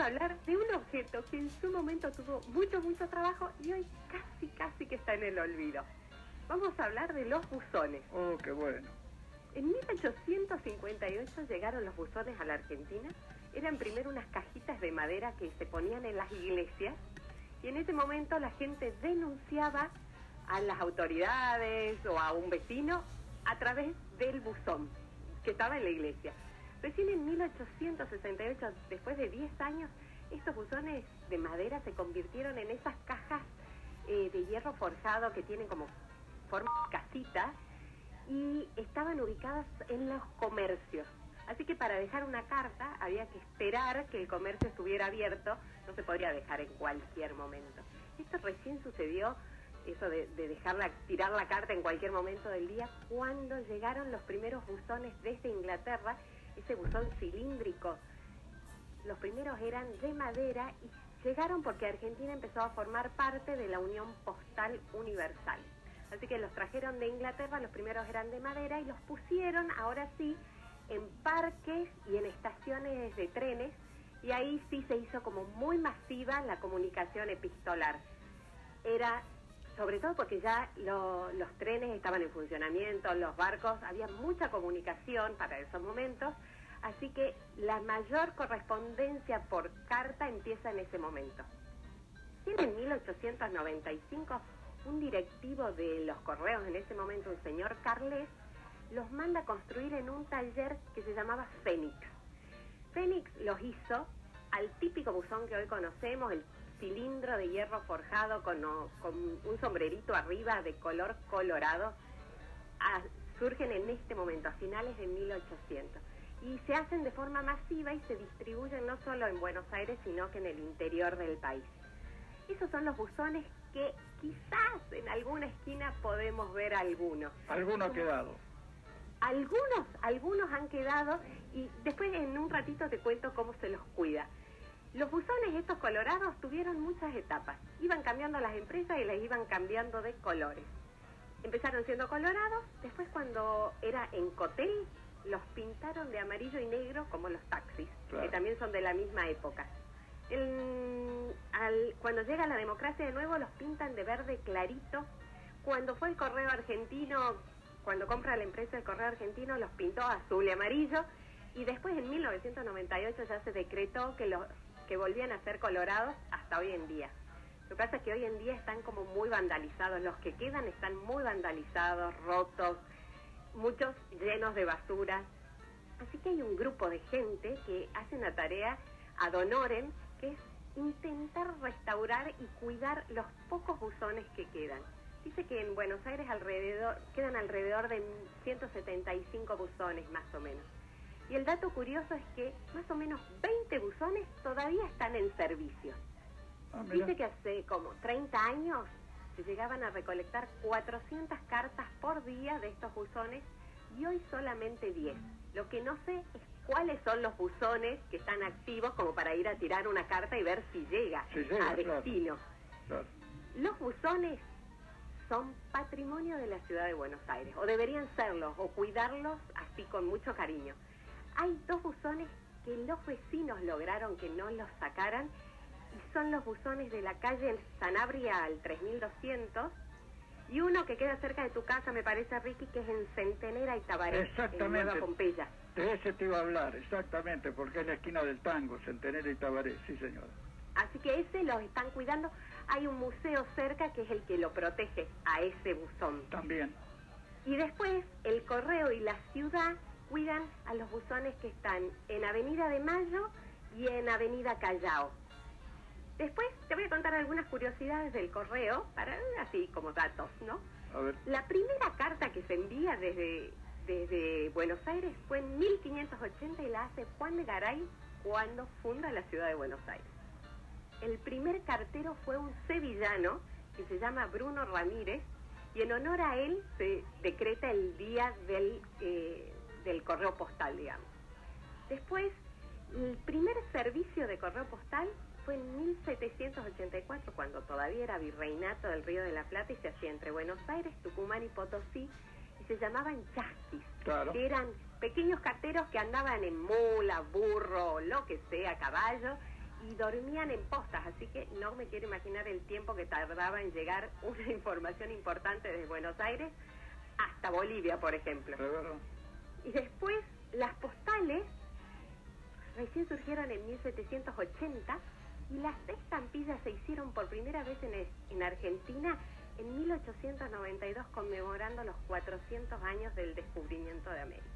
a hablar de un objeto que en su momento tuvo mucho, mucho trabajo y hoy casi, casi que está en el olvido. Vamos a hablar de los buzones. Oh, qué bueno. En 1858 llegaron los buzones a la Argentina. Eran primero unas cajitas de madera que se ponían en las iglesias y en ese momento la gente denunciaba a las autoridades o a un vecino a través del buzón que estaba en la iglesia. Recién en 1868, después de 10 años, estos buzones de madera se convirtieron en esas cajas eh, de hierro forjado que tienen como forma de casita y estaban ubicadas en los comercios. Así que para dejar una carta había que esperar que el comercio estuviera abierto, no se podría dejar en cualquier momento. Esto recién sucedió, eso de, de dejarla, tirar la carta en cualquier momento del día, cuando llegaron los primeros buzones desde Inglaterra, ese buzón cilíndrico. Los primeros eran de madera y llegaron porque Argentina empezó a formar parte de la Unión Postal Universal. Así que los trajeron de Inglaterra, los primeros eran de madera y los pusieron ahora sí en parques y en estaciones de trenes y ahí sí se hizo como muy masiva la comunicación epistolar. Era sobre todo porque ya lo- los trenes estaban en funcionamiento, los barcos, había mucha comunicación para esos momentos, así que la mayor correspondencia por carta empieza en ese momento. Y en 1895, un directivo de los correos en ese momento, un señor Carles, los manda a construir en un taller que se llamaba Fénix. Fénix los hizo al típico buzón que hoy conocemos, el cilindro de hierro forjado con, con un sombrerito arriba de color colorado. Ah, surgen en este momento, a finales de 1800. Y se hacen de forma masiva y se distribuyen no solo en Buenos Aires, sino que en el interior del país. Esos son los buzones que quizás en alguna esquina podemos ver alguno. Alguno ha quedado. algunos, algunos han quedado y después en un ratito te cuento cómo se los cuida. Los buzones estos colorados tuvieron muchas etapas. Iban cambiando las empresas y les iban cambiando de colores. Empezaron siendo colorados, después cuando era en cotel, los pintaron de amarillo y negro como los taxis, Claro. que también son de la misma época. El- al- cuando llega la democracia de nuevo, los pintan de verde clarito. Cuando fue el correo argentino, cuando compra la empresa el correo argentino, los pintó azul y amarillo. Y después en 1998 ya se decretó que los que volvían a ser colorados hasta hoy en día. Lo que pasa es que hoy en día están como muy vandalizados, los que quedan están muy vandalizados, rotos, muchos llenos de basura. Así que hay un grupo de gente que hace una tarea ad honorem, que es intentar restaurar y cuidar los pocos buzones que quedan. Dice que en Buenos Aires alrededor, quedan alrededor de 175 buzones más o menos. Y el dato curioso es que más o menos 20 buzones todavía están en servicio. Ah. Dice que hace como 30 años se llegaban a recolectar 400 cartas por día de estos buzones y hoy solamente 10. Lo que no sé es cuáles son los buzones que están activos como para ir a tirar una carta y ver si llega, Si llega, a destino. Claro. Los buzones son patrimonio de la ciudad de Buenos Aires, o deberían serlo, o cuidarlos así con mucho cariño. Hay dos buzones que los vecinos lograron que no los sacaran, y son los buzones de la calle Sanabria al 3200, y uno que queda cerca de tu casa, me parece, Ricky, que es en Centenera y Tabaré, en Exactamente. Nueva Pompeya. De ese te iba a hablar, exactamente, porque es la esquina del tango, Centenera y Tabaré, sí señora. Así que ese los están cuidando. Hay un museo cerca que es el que lo protege a ese buzón. También. Y después el correo y la ciudad cuidan a los buzones que están en Avenida de Mayo y en Avenida Callao. Después te voy a contar algunas curiosidades del correo, para así como datos, ¿no? A ver. La primera carta que se envía desde, desde Buenos Aires fue en 1580 y la hace Juan de Garay cuando funda la ciudad de Buenos Aires. El primer cartero fue un sevillano que se llama Bruno Ramírez y en honor a él se decreta el día del, eh, del correo postal, digamos. Después, el primer servicio de correo postal fue en 1784, cuando todavía era virreinato del Río de la Plata y se hacía entre Buenos Aires, Tucumán y Potosí, y se llamaban chasquis, Claro. que eran pequeños carteros que andaban en mula, burro, lo que sea, caballo, y dormían en postas, así que no me quiero imaginar el tiempo que tardaba en llegar una información importante desde Buenos Aires hasta Bolivia, por ejemplo. Y después las postales recién surgieron en 1780 y las estampillas se hicieron por primera vez en, en Argentina en 1892 conmemorando los 400 años del descubrimiento de América.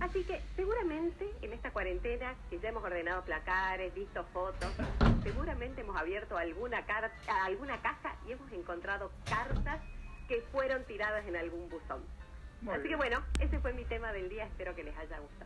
Así que seguramente en esta cuarentena, que ya hemos ordenado placares, visto fotos, seguramente hemos abierto alguna, alguna caja y hemos encontrado cartas que fueron tiradas en algún buzón. Así que bueno, ese fue mi tema del día, espero que les haya gustado.